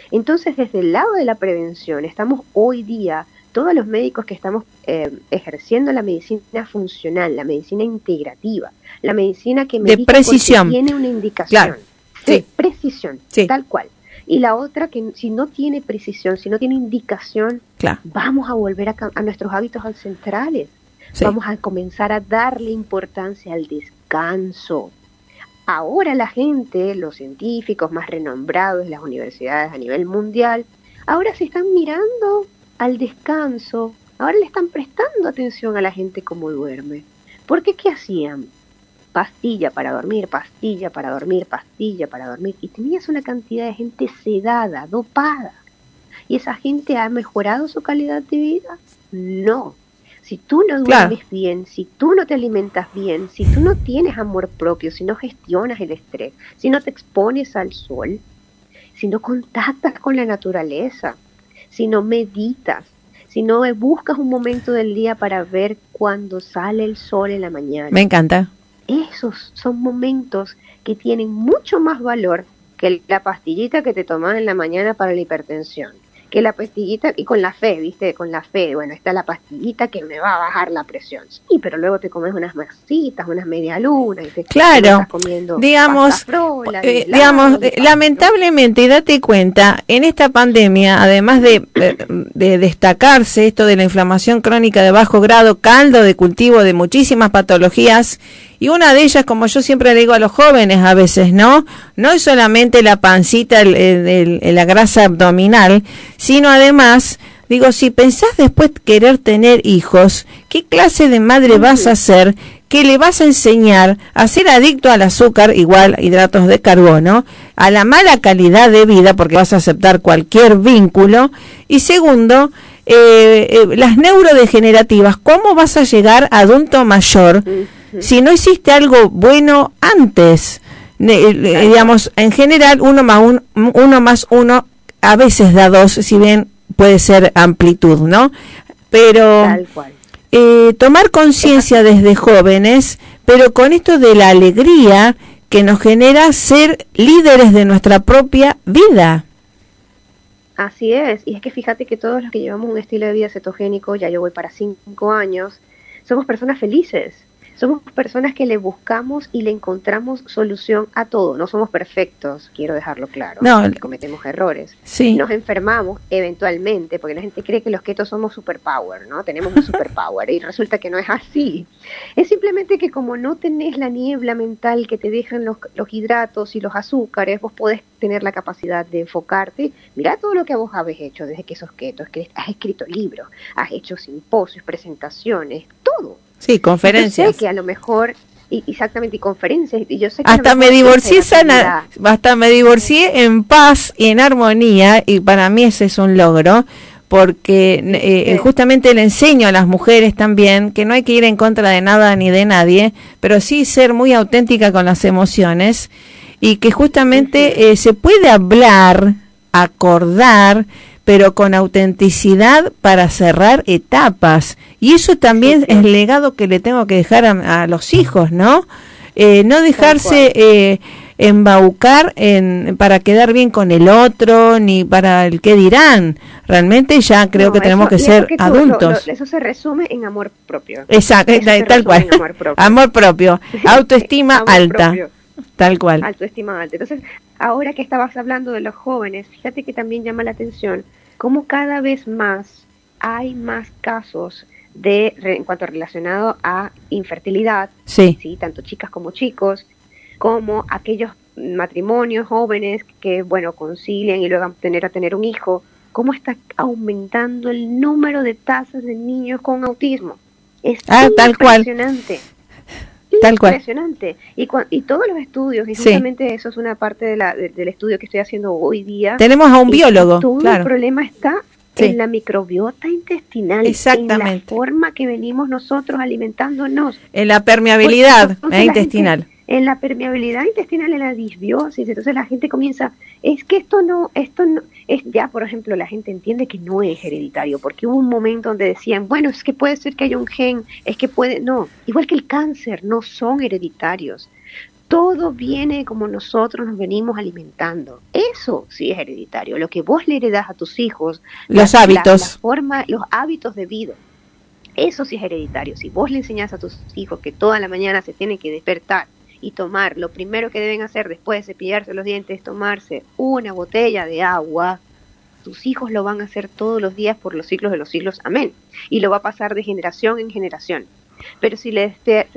Entonces, desde el lado de la prevención, estamos hoy día, todos los médicos que estamos eh, ejerciendo la medicina funcional, la medicina integrativa, la medicina que De tiene una indicación. Claro. Sí, Sí. precisión, Sí. tal cual. Y la otra, que si no tiene precisión, si no tiene indicación, Claro. vamos a volver a, nuestros hábitos ancestrales. Sí. Vamos a comenzar a darle importancia al descanso. Ahora la gente, los científicos más renombrados de las universidades a nivel mundial, ahora se están mirando al descanso, ahora le están prestando atención a la gente como duerme. Porque ¿qué hacían? Pastilla para dormir, pastilla para dormir, pastilla para dormir. Y tenías una cantidad de gente sedada, dopada. ¿Y esa gente ha mejorado su calidad de vida? No. Si tú no Claro. duermes bien, si tú no te alimentas bien, si tú no tienes amor propio, si no gestionas el estrés, si no te expones al sol, si no contactas con la naturaleza, si no meditas, si no buscas un momento del día para ver cuando sale el sol en la mañana, Me encanta. esos son momentos que tienen mucho más valor que la pastillita que te tomas en la mañana para la hipertensión. Que la pastillita, y con la fe, ¿viste? Con la fe, bueno, está la pastillita que me va a bajar la presión. Sí, pero luego te comes unas masitas, unas medialunas. Y te, Claro, estás comiendo digamos, frola, Eh, helado, digamos, eh, lamentablemente, date cuenta, en esta pandemia, además de, eh, de destacarse esto de la inflamación crónica de bajo grado, caldo de cultivo de muchísimas patologías, y una de ellas, como yo siempre le digo a los jóvenes a veces, ¿no? No es solamente la pancita, el- el- el- la grasa abdominal, sino además, digo, si pensás después querer tener hijos, ¿qué clase de madre vas a ser? que le vas a enseñar a ser adicto al azúcar, igual hidratos de carbono, a la mala calidad de vida, porque vas a aceptar cualquier vínculo, y segundo, eh, eh, las neurodegenerativas, ¿cómo vas a llegar a adulto mayor si no hiciste algo bueno antes? Ne- eh, digamos, en general, uno más un- uno más uno a veces da dos, si bien puede ser amplitud, ¿no? Pero Tal cual. eh, tomar conciencia desde jóvenes, pero con esto de la alegría que nos genera ser líderes de nuestra propia vida. Así es, y es que fíjate que todos los que llevamos un estilo de vida cetogénico, ya yo voy para cinco años, somos personas felices, somos personas que le buscamos y le encontramos solución a todo, no somos perfectos, quiero dejarlo claro, No. cometemos errores, Sí. nos enfermamos eventualmente, porque la gente cree que los ketos somos superpower, ¿no? Tenemos un superpower y resulta que no es así. Es simplemente que como no tenés la niebla mental que te dejan los, los hidratos y los azúcares, vos podés tener la capacidad de enfocarte. Mira todo lo que vos habéis hecho desde que sos keto, es que has escrito libros, has hecho simposios, presentaciones, todo. Sí, Yo conferencias. sé que a lo mejor, y, exactamente, y conferencias, y yo sé que Hasta me divorcié sana, hasta me divorcié en paz y en armonía y para mí ese es un logro porque eh, Sí. justamente le enseño a las mujeres también que no hay que ir en contra de nada ni de nadie, pero sí ser muy auténtica con las emociones y que justamente eh, se puede hablar, acordar, pero con autenticidad para cerrar etapas. Y eso también es el legado que le tengo que dejar a, a los hijos, ¿no? Eh, no dejarse eh, embaucar en, para quedar bien con el otro, ni para el que dirán. Realmente ya creo No, que tenemos que ser que tú- adultos. lo- eso se resume en amor propio. Exacto, Eso se tal cual. amor propio. Amor propio, autoestima Amor alta, propio. tal cual. autoestima alta. Entonces, ahora que estabas hablando de los jóvenes, fíjate que también llama la atención cómo cada vez más hay más casos de en cuanto relacionado a infertilidad, Sí, sí, tanto chicas como chicos, como aquellos matrimonios jóvenes que bueno concilian y luego van a tener a tener un hijo, cómo está aumentando el número de tasas de niños con autismo. Es Ah, tal cual. Impresionante. Tal cual. Impresionante. Y, cua- y todos los estudios, y Sí. justamente eso es una parte de la, de- del estudio que estoy haciendo hoy día. tenemos a un que biólogo, Todo el claro. problema está Sí. en la microbiota intestinal, en la Exactamente. forma que venimos nosotros alimentándonos. En la permeabilidad eh, intestinal. En la permeabilidad intestinal, en la disbiosis, entonces la gente comienza, es que esto no, esto no, es ya, por ejemplo, la gente entiende que no es hereditario, porque hubo un momento donde decían, bueno, es que puede ser que haya un gen, es que puede, no, igual que el cáncer, no son hereditarios. Todo viene como nosotros nos venimos alimentando. Eso sí es hereditario. Lo que vos le heredas a tus hijos, Los la- la- hábitos. la forma, los hábitos de vida. Eso sí es hereditario. Si vos le enseñás a tus hijos que toda la mañana se tienen que despertar y tomar, lo primero que deben hacer después de cepillarse los dientes es tomarse una botella de agua, tus hijos lo van a hacer todos los días por los siglos de los siglos. Amén. Y lo va a pasar de generación en generación. Pero si le te,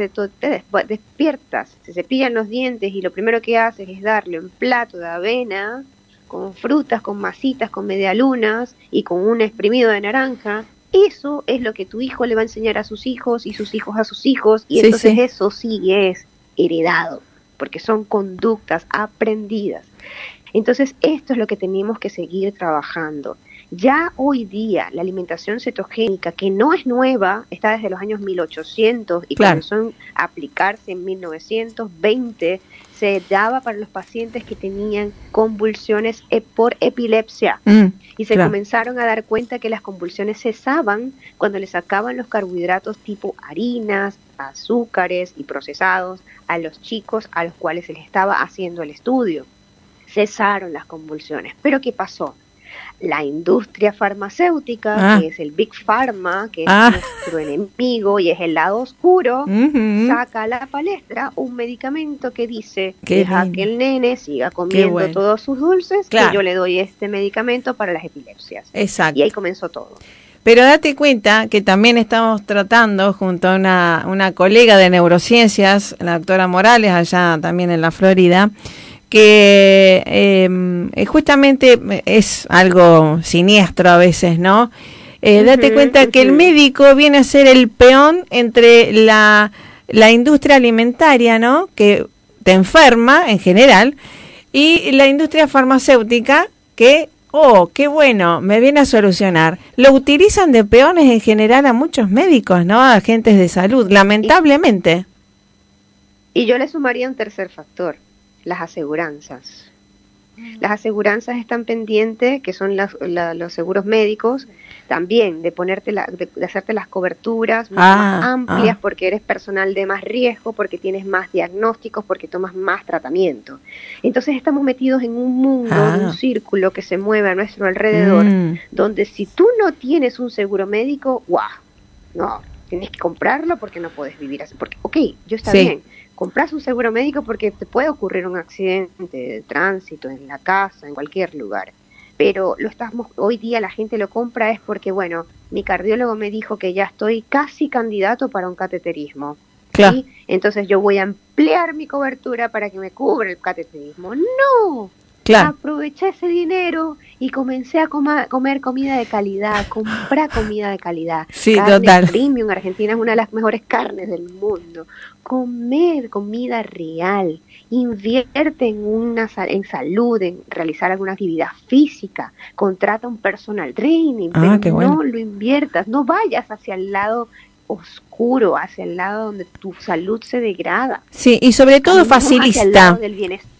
despiertas, se cepillan los dientes y lo primero que haces es darle un plato de avena con frutas, con masitas, con medialunas y con un exprimido de naranja, eso es lo que tu hijo le va a enseñar a sus hijos y sus hijos a sus hijos y Sí, entonces sí. eso sí es heredado, porque son conductas aprendidas. Entonces esto es lo que tenemos que seguir trabajando. Ya hoy día la alimentación cetogénica, que no es nueva, está desde los años 1800 y Claro. comenzó a aplicarse en 1920, se daba para los pacientes que tenían convulsiones e- por epilepsia Mm, y se Claro. comenzaron a dar cuenta que las convulsiones cesaban cuando le sacaban los carbohidratos tipo harinas, azúcares y procesados a los chicos a los cuales se les estaba haciendo el estudio. Cesaron las convulsiones. Pero ¿qué pasó? La industria farmacéutica, Ah. que es el Big Pharma, que es Ah. nuestro enemigo y es el lado oscuro, saca a la palestra un medicamento que dice Qué deja lindo. que el nene siga comiendo bueno. todos sus dulces Claro. y yo le doy este medicamento para las epilepsias. Exacto. Y ahí comenzó todo. Pero date cuenta que también estamos tratando junto a una, una colega de neurociencias, la doctora Morales, allá también en la Florida, que eh, eh, justamente es algo siniestro a veces, ¿no? Eh, date cuenta que el médico viene a ser el peón entre la, la industria alimentaria, ¿no? Que te enferma en general, y la industria farmacéutica que, oh, qué bueno, me viene a solucionar. Lo utilizan de peones en general a muchos médicos, ¿no? A agentes de salud, lamentablemente. Y yo le sumaría un tercer factor, las aseguranzas. Las aseguranzas están pendientes, que son las- la- los seguros médicos, también de ponerte la- de, de hacerte las coberturas mucho Ah, más amplias ah. porque eres personal de más riesgo, porque tienes más diagnósticos, porque tomas más tratamiento. Entonces estamos metidos en un mundo, Ah. en un círculo que se mueve a nuestro alrededor, Mm, donde si tú no tienes un seguro médico, ¡guau! No, tienes que comprarlo porque no puedes vivir así. Porque, ok, yo está Sí. bien, compras un seguro médico porque te puede ocurrir un accidente de tránsito en la casa, en cualquier lugar. Pero lo estamos, hoy día la gente lo compra es porque, bueno, mi cardiólogo me dijo que ya estoy casi candidato para un cateterismo. claro. ¿sí? Entonces yo voy a ampliar mi cobertura para que me cubra el cateterismo. No, Claro. aproveché ese dinero y comencé a coma- comer comida de calidad, comprar comida de calidad. Sí, Carne total. Premium, Argentina es una de las mejores carnes del mundo. Comer comida real. Invierte en una en salud, en realizar alguna actividad física. Contrata un personal training, Ah, pero qué no bueno. lo inviertas. No vayas hacia el lado oscuro, hacia el lado donde tu salud se degrada. Sí, y sobre todo Caminemos hacia el lado facilista. del bienestar.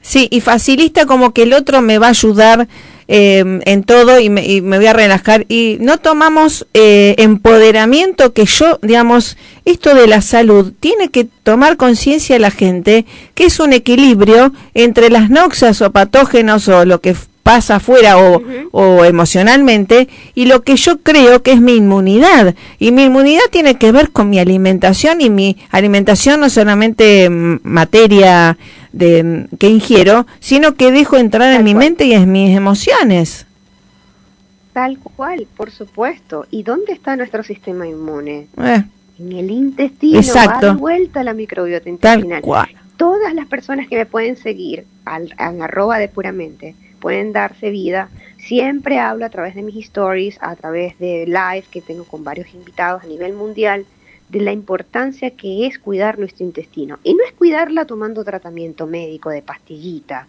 Sí, y facilita como que el otro me va a ayudar eh, en todo y me, y me voy a relajar. Y no tomamos eh, empoderamiento que yo, digamos, esto de la salud, tiene que tomar conciencia la gente que es un equilibrio entre las noxias o patógenos o lo que pasa afuera o, o emocionalmente y lo que yo creo que es mi inmunidad. Y mi inmunidad tiene que ver con mi alimentación y mi alimentación no solamente mm, materia de que ingiero, sino que dejo entrar en Tal mi cual. mente y en mis emociones. Tal cual, por supuesto. ¿Y dónde está nuestro sistema inmune? Eh, En el intestino. Exacto. Va de vuelta la microbiota tal intestinal. cual. Todas las personas que me pueden seguir al, en arroba de puramente pueden darse vida. Siempre hablo a través de mis stories, a través de live que tengo con varios invitados a nivel mundial, de la importancia que es cuidar nuestro intestino. Y no es cuidarla tomando tratamiento médico de pastillita,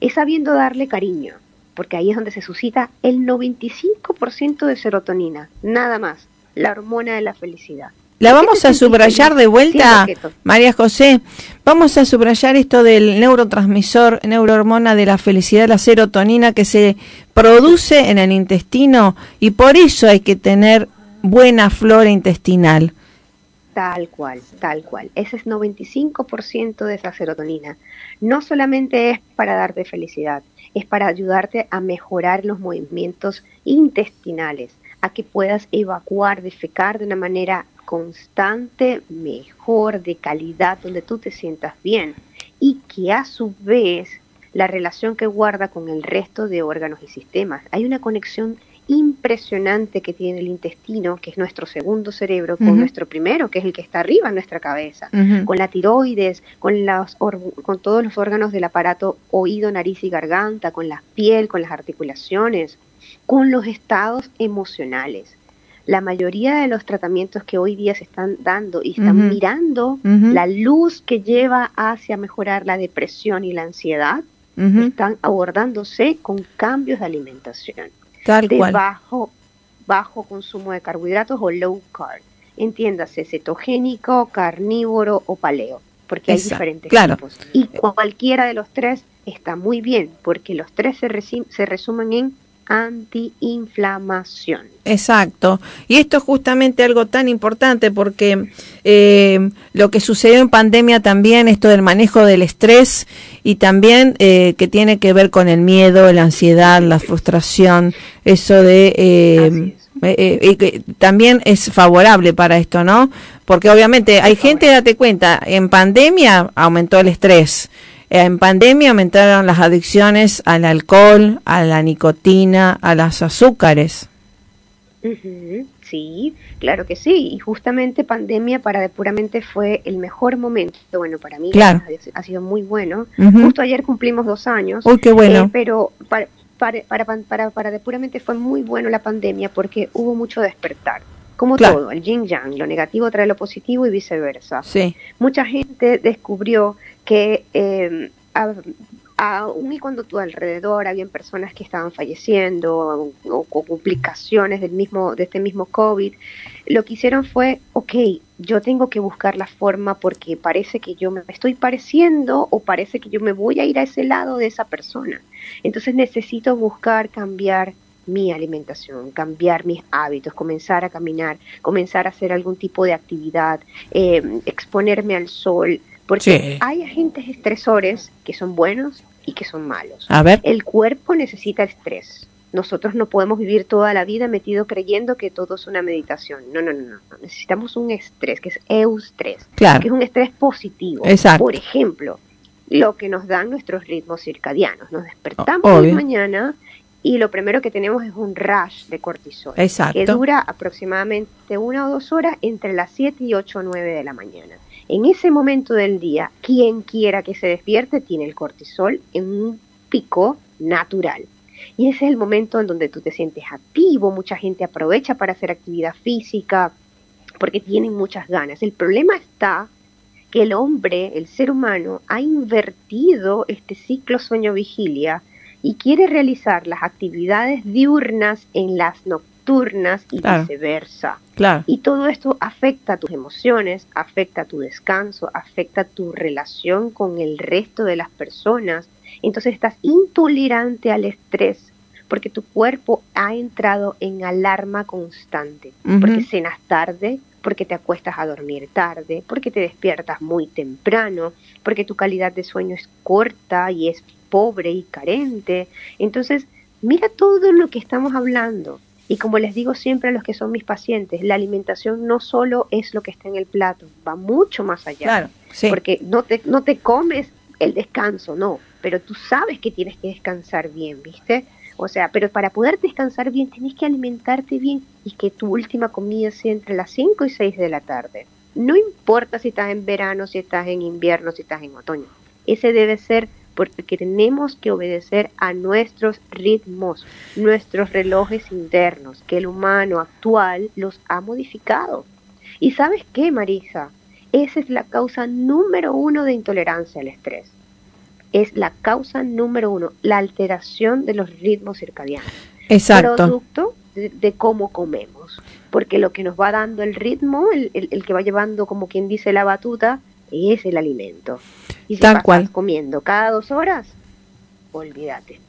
es sabiendo darle cariño, porque ahí es donde se suscita el 95% de serotonina, nada más, la hormona de la felicidad. La ¿Qué vamos a subrayar de vuelta? María José. Vamos a subrayar esto del neurotransmisor, neurohormona de la felicidad, la serotonina que se produce en el intestino y por eso hay que tener buena flora intestinal. Tal cual, tal cual. Ese es 95% de esa serotonina. No solamente es para darte felicidad, es para ayudarte a mejorar los movimientos intestinales, a que puedas evacuar, defecar de una manera constante, mejor, de calidad, donde tú te sientas bien. Y que a su vez la relación que guarda con el resto de órganos y sistemas. Hay una conexión impresionante que tiene el intestino, que es nuestro segundo cerebro, con nuestro primero, que es el que está arriba en nuestra cabeza, con la tiroides, con, or- con todos los órganos del aparato oído, nariz y garganta, con la piel, con las articulaciones, con los estados emocionales. La mayoría de los tratamientos que hoy día se están dando y están mirando la luz que lleva hacia mejorar la depresión y la ansiedad, están abordándose con cambios de alimentación Tal de cual. bajo, bajo consumo de carbohidratos o low carb. Entiéndase, cetogénico, carnívoro o paleo, porque hay diferentes claro. tipos. Y cualquiera de los tres está muy bien, porque los tres se, se resumen en antiinflamación. Exacto. Y esto es justamente algo tan importante porque eh, lo que sucedió en pandemia también, esto del manejo del estrés y también eh, que tiene que ver con el miedo, la ansiedad, la frustración, eso de... eh, eh, eh, y que también es favorable para esto, ¿no? Porque obviamente hay gente, date cuenta, en pandemia aumentó el estrés. Eh, En pandemia aumentaron las adicciones al alcohol, a la nicotina, a los azúcares. Sí, claro que sí. Y justamente pandemia para Depuramente fue el mejor momento. Bueno, para mí Claro. ha sido muy bueno. Justo ayer cumplimos dos años. Uy, qué bueno. Eh, pero para, para, para, para, para Depuramente fue muy bueno la pandemia porque hubo mucho despertar. Como Claro. todo, el yin yang, lo negativo trae lo positivo y viceversa. Sí. Mucha gente descubrió que eh, a- aun y cuando tu alrededor habían personas que estaban falleciendo o, con complicaciones del mismo, de este mismo COVID, lo que hicieron fue, ok, yo tengo que buscar la forma porque parece que yo me estoy pareciendo o parece que yo me voy a ir a ese lado de esa persona. Entonces necesito buscar cambiar mi alimentación, cambiar mis hábitos, comenzar a caminar, comenzar a hacer algún tipo de actividad, eh, exponerme al sol, porque Sí. hay agentes estresores que son buenos y que son malos. A ver. El cuerpo necesita estrés. Nosotros no podemos vivir toda la vida metido creyendo que todo es una meditación. No, no, no, no. Necesitamos un estrés, que es eustrés, que Claro. es un estrés positivo. Exacto. Por ejemplo, lo que nos dan nuestros ritmos circadianos. Nos despertamos obvio. la mañana y lo primero que tenemos es un rush de cortisol, que Exacto. dura aproximadamente una o dos horas entre las 7 y 8 o 9 de la mañana. En ese momento del día, quien quiera que se despierte tiene el cortisol en un pico natural. Y ese es el momento en donde tú te sientes activo, mucha gente aprovecha para hacer actividad física porque tienen muchas ganas. El problema está que el hombre, el ser humano, ha invertido este ciclo sueño-vigilia y quiere realizar las actividades diurnas en las nocturnas y Claro. viceversa. Claro. Y todo esto afecta tus emociones, afecta tu descanso, afecta tu relación con el resto de las personas. Entonces estás intolerante al estrés porque tu cuerpo ha entrado en alarma constante, Ujú. porque cenas tarde, porque te acuestas a dormir tarde, porque te despiertas muy temprano, porque tu calidad de sueño es corta y es pobre y carente. Entonces, mira todo lo que estamos hablando. Y como les digo siempre a los que son mis pacientes, la alimentación no solo es lo que está en el plato, va mucho más allá. Claro. Sí. Porque no te, no te comes el descanso, no, pero tú sabes que tienes que descansar bien, ¿viste? O sea, pero para poder descansar bien tienes que alimentarte bien y que tu última comida sea entre las 5 y 6 de la tarde. No importa si estás en verano, si estás en invierno, si estás en otoño. Ese debe ser porque tenemos que obedecer a nuestros ritmos, nuestros relojes internos, que el humano actual los ha modificado. ¿Y sabes qué, Marisa? Esa es la causa número uno de intolerancia al estrés. Es la causa número uno, la alteración de los ritmos circadianos. Exacto. Producto de, de cómo comemos. Porque lo que nos va dando el ritmo, el, el- el que va llevando, como quien dice, la batuta, es el alimento. Y si Tal pasas cual. comiendo cada dos horas, olvídate.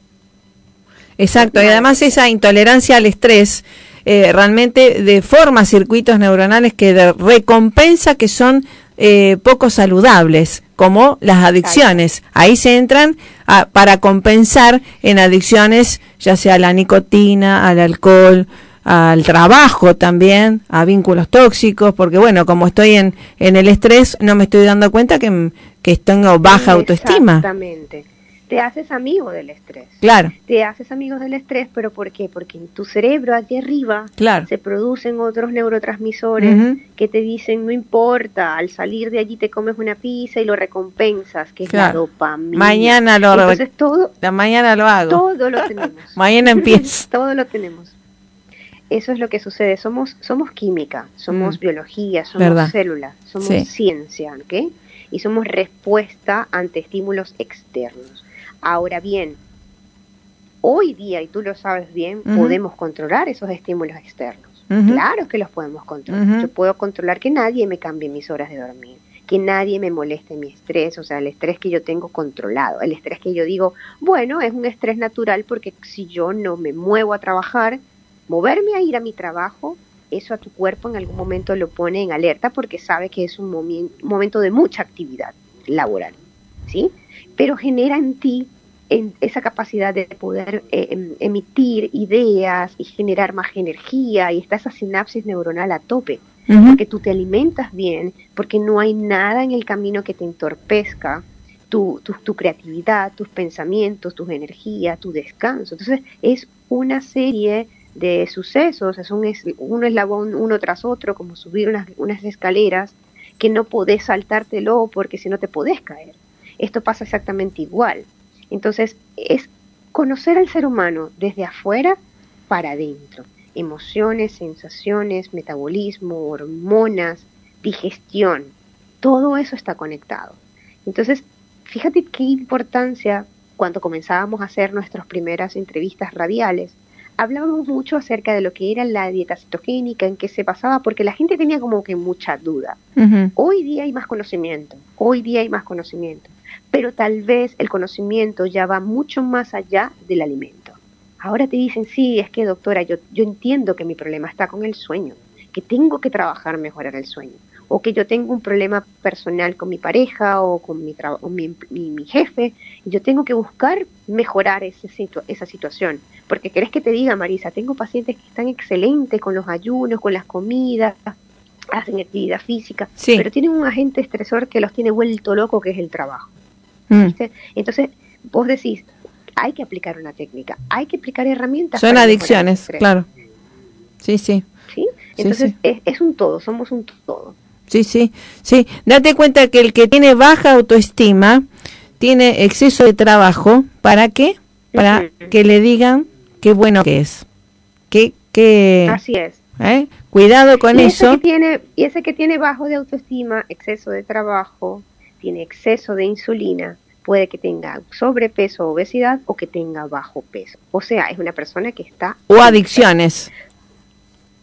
Exacto, y además esa intolerancia al estrés eh, realmente deforma circuitos neuronales que de recompensa que son eh, poco saludables, como las adicciones. Ahí se entran a- para compensar en adicciones, ya sea a la nicotina, al alcohol, al trabajo también, a vínculos tóxicos, porque bueno, como estoy en, en el estrés, no me estoy dando cuenta que, que tengo baja autoestima. Exactamente. Te haces amigo del estrés. Claro, te haces amigos del estrés, pero ¿por qué? Porque en tu cerebro aquí arriba claro. se producen otros neurotransmisores que te dicen no importa, al salir de allí te comes una pizza y lo recompensas, que es la dopamina. Mañana lo Entonces todo, La mañana lo hago. todo lo tenemos. Mañana empiezo. todo lo tenemos. Eso es lo que sucede. Somos, somos química, somos Mm. biología, somos Verdad. células, somos Sí. ciencia, ¿ok? Y somos respuesta ante estímulos externos. Ahora bien, hoy día, y tú lo sabes bien, podemos controlar esos estímulos externos. Claro que los podemos controlar. Yo puedo controlar que nadie me cambie mis horas de dormir, que nadie me moleste mi estrés, o sea, el estrés que yo tengo controlado, el estrés que yo digo, bueno, es un estrés natural porque si yo no me muevo a trabajar, moverme a ir a mi trabajo, eso a tu cuerpo en algún momento lo pone en alerta porque sabe que es un momen- momento de mucha actividad laboral, ¿sí? Pero genera en ti en esa capacidad de poder eh, em- emitir ideas y generar más energía y está esa sinapsis neuronal a tope porque tú te alimentas bien, porque no hay nada en el camino que te entorpezca tu, tu, tu creatividad, tus pensamientos, tus energías, tu descanso. Entonces es una serie de sucesos, es un, es un eslabón uno tras otro, como subir unas, unas escaleras que no podés saltártelo porque si no te podés caer. Esto pasa exactamente igual. Entonces es conocer al ser humano desde afuera para adentro emociones, sensaciones, metabolismo, hormonas, digestión, todo eso está conectado. Entonces, fíjate qué importancia cuando comenzábamos a hacer nuestras primeras entrevistas radiales, hablábamos mucho acerca de lo que era la dieta cetogénica, en qué se basaba, porque la gente tenía como que mucha duda. Hoy día hay más conocimiento, hoy día hay más conocimiento, pero tal vez el conocimiento ya va mucho más allá del alimento. Ahora te dicen, sí, es que doctora, yo, yo entiendo que mi problema está con el sueño, que tengo que trabajar mejorar el sueño, o que yo tengo un problema personal con mi pareja o con mi, o mi, mi- mi jefe, y yo tengo que buscar mejorar ese situ- esa situación. Porque querés que te diga, Marisa, tengo pacientes que están excelentes con los ayunos, con las comidas, hacen actividad física, Sí. pero tienen un agente estresor que los tiene vuelto loco, que es el trabajo. Mm. Entonces, vos decís, hay que aplicar una técnica, hay que aplicar herramientas. Son adicciones, claro. Sí, sí. ¿sí? Sí, Entonces, sí. Es, es un todo, somos un todo. Sí, sí, sí. Date cuenta que el que tiene baja autoestima tiene exceso de trabajo. ¿Para qué? Para que le digan qué bueno que es. Que, que, Así es. ¿eh? Cuidado con y ese eso. que tiene y ese que tiene bajo de autoestima, exceso de trabajo, tiene exceso de insulina, puede que tenga sobrepeso, obesidad o que tenga bajo peso. O sea, es una persona que está O adicciones.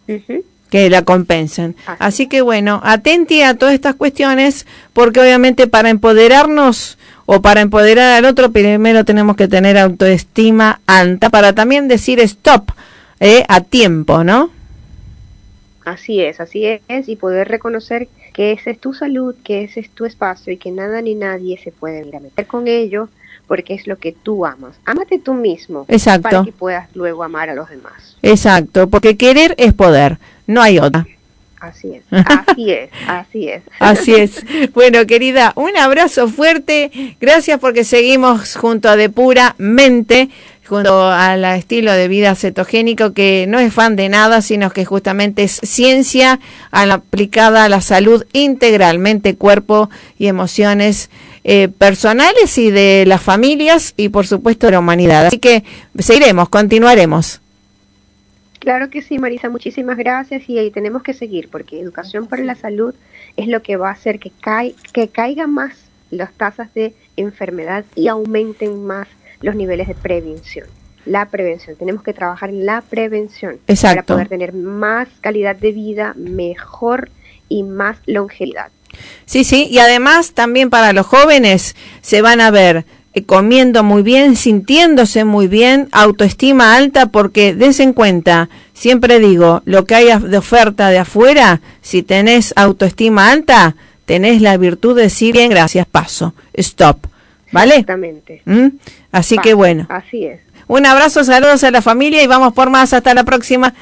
Ujú. Que la compensen. Así que bueno, atenti a todas estas cuestiones, porque obviamente para empoderarnos o para empoderar al otro, primero tenemos que tener autoestima alta para también decir stop eh, a tiempo, ¿no? Así es, así es, y poder reconocer que esa es tu salud, que ese es tu espacio y que nada ni nadie se puede ir a meter con ello porque es lo que tú amas. Ámate tú mismo Exacto. para que puedas luego amar a los demás. Exacto, porque querer es poder, no hay otra. Así es, así es, así es. Así es. Bueno, querida, un abrazo fuerte. Gracias porque seguimos junto a De Pura Mente, junto al estilo de vida cetogénico, que no es fan de nada, sino que justamente es ciencia aplicada a la salud integral, mente, cuerpo y emociones eh, personales y de las familias y por supuesto de la humanidad. Así que seguiremos, continuaremos. Claro que sí, Marisa, muchísimas gracias y ahí tenemos que seguir porque educación para la salud es lo que va a hacer que, cai- que caigan más las tasas de enfermedad y aumenten más los niveles de prevención. La prevención, tenemos que trabajar en la prevención para poder tener más calidad de vida, mejor y más longevidad. Sí, sí, y además también para los jóvenes se van a ver comiendo muy bien, sintiéndose muy bien, autoestima alta, porque des en cuenta, siempre digo, lo que hay de oferta de afuera, si tenés autoestima alta, tenés la virtud de decir bien, gracias, paso, stop, ¿vale? Exactamente. ¿Mm? Así que bueno, Así es. un abrazo, saludos a la familia y vamos por más, hasta la próxima.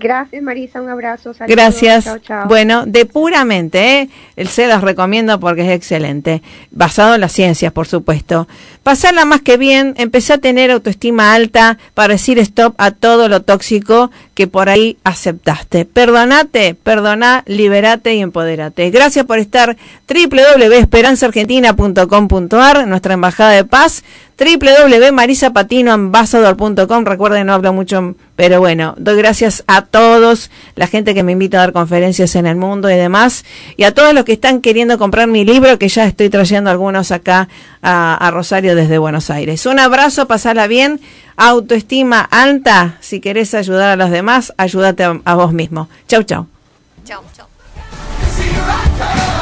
Gracias, Marisa, un abrazo. saludos, Gracias. Chao, chao. Bueno, de puramente, ¿eh? El se los recomiendo porque es excelente. Basado en las ciencias, por supuesto. Pasarla más que bien, empecé a tener autoestima alta para decir stop a todo lo tóxico que por ahí aceptaste. Perdonate, perdona, liberate y empoderate. Gracias por estar www.esperanzaargentina.com.ar, nuestra embajada de paz, www.marisapatinoambassador.com. Recuerden, no hablo mucho, pero bueno, doy gracias a todos, la gente que me invita a dar conferencias en el mundo y demás, y a todos los que están queriendo comprar mi libro, que ya estoy trayendo algunos acá a, Rosario desde Buenos Aires. Un abrazo, pasala bien, autoestima alta, si querés ayudar a los demás, ayúdate a, a vos mismo. Chau, chau. You right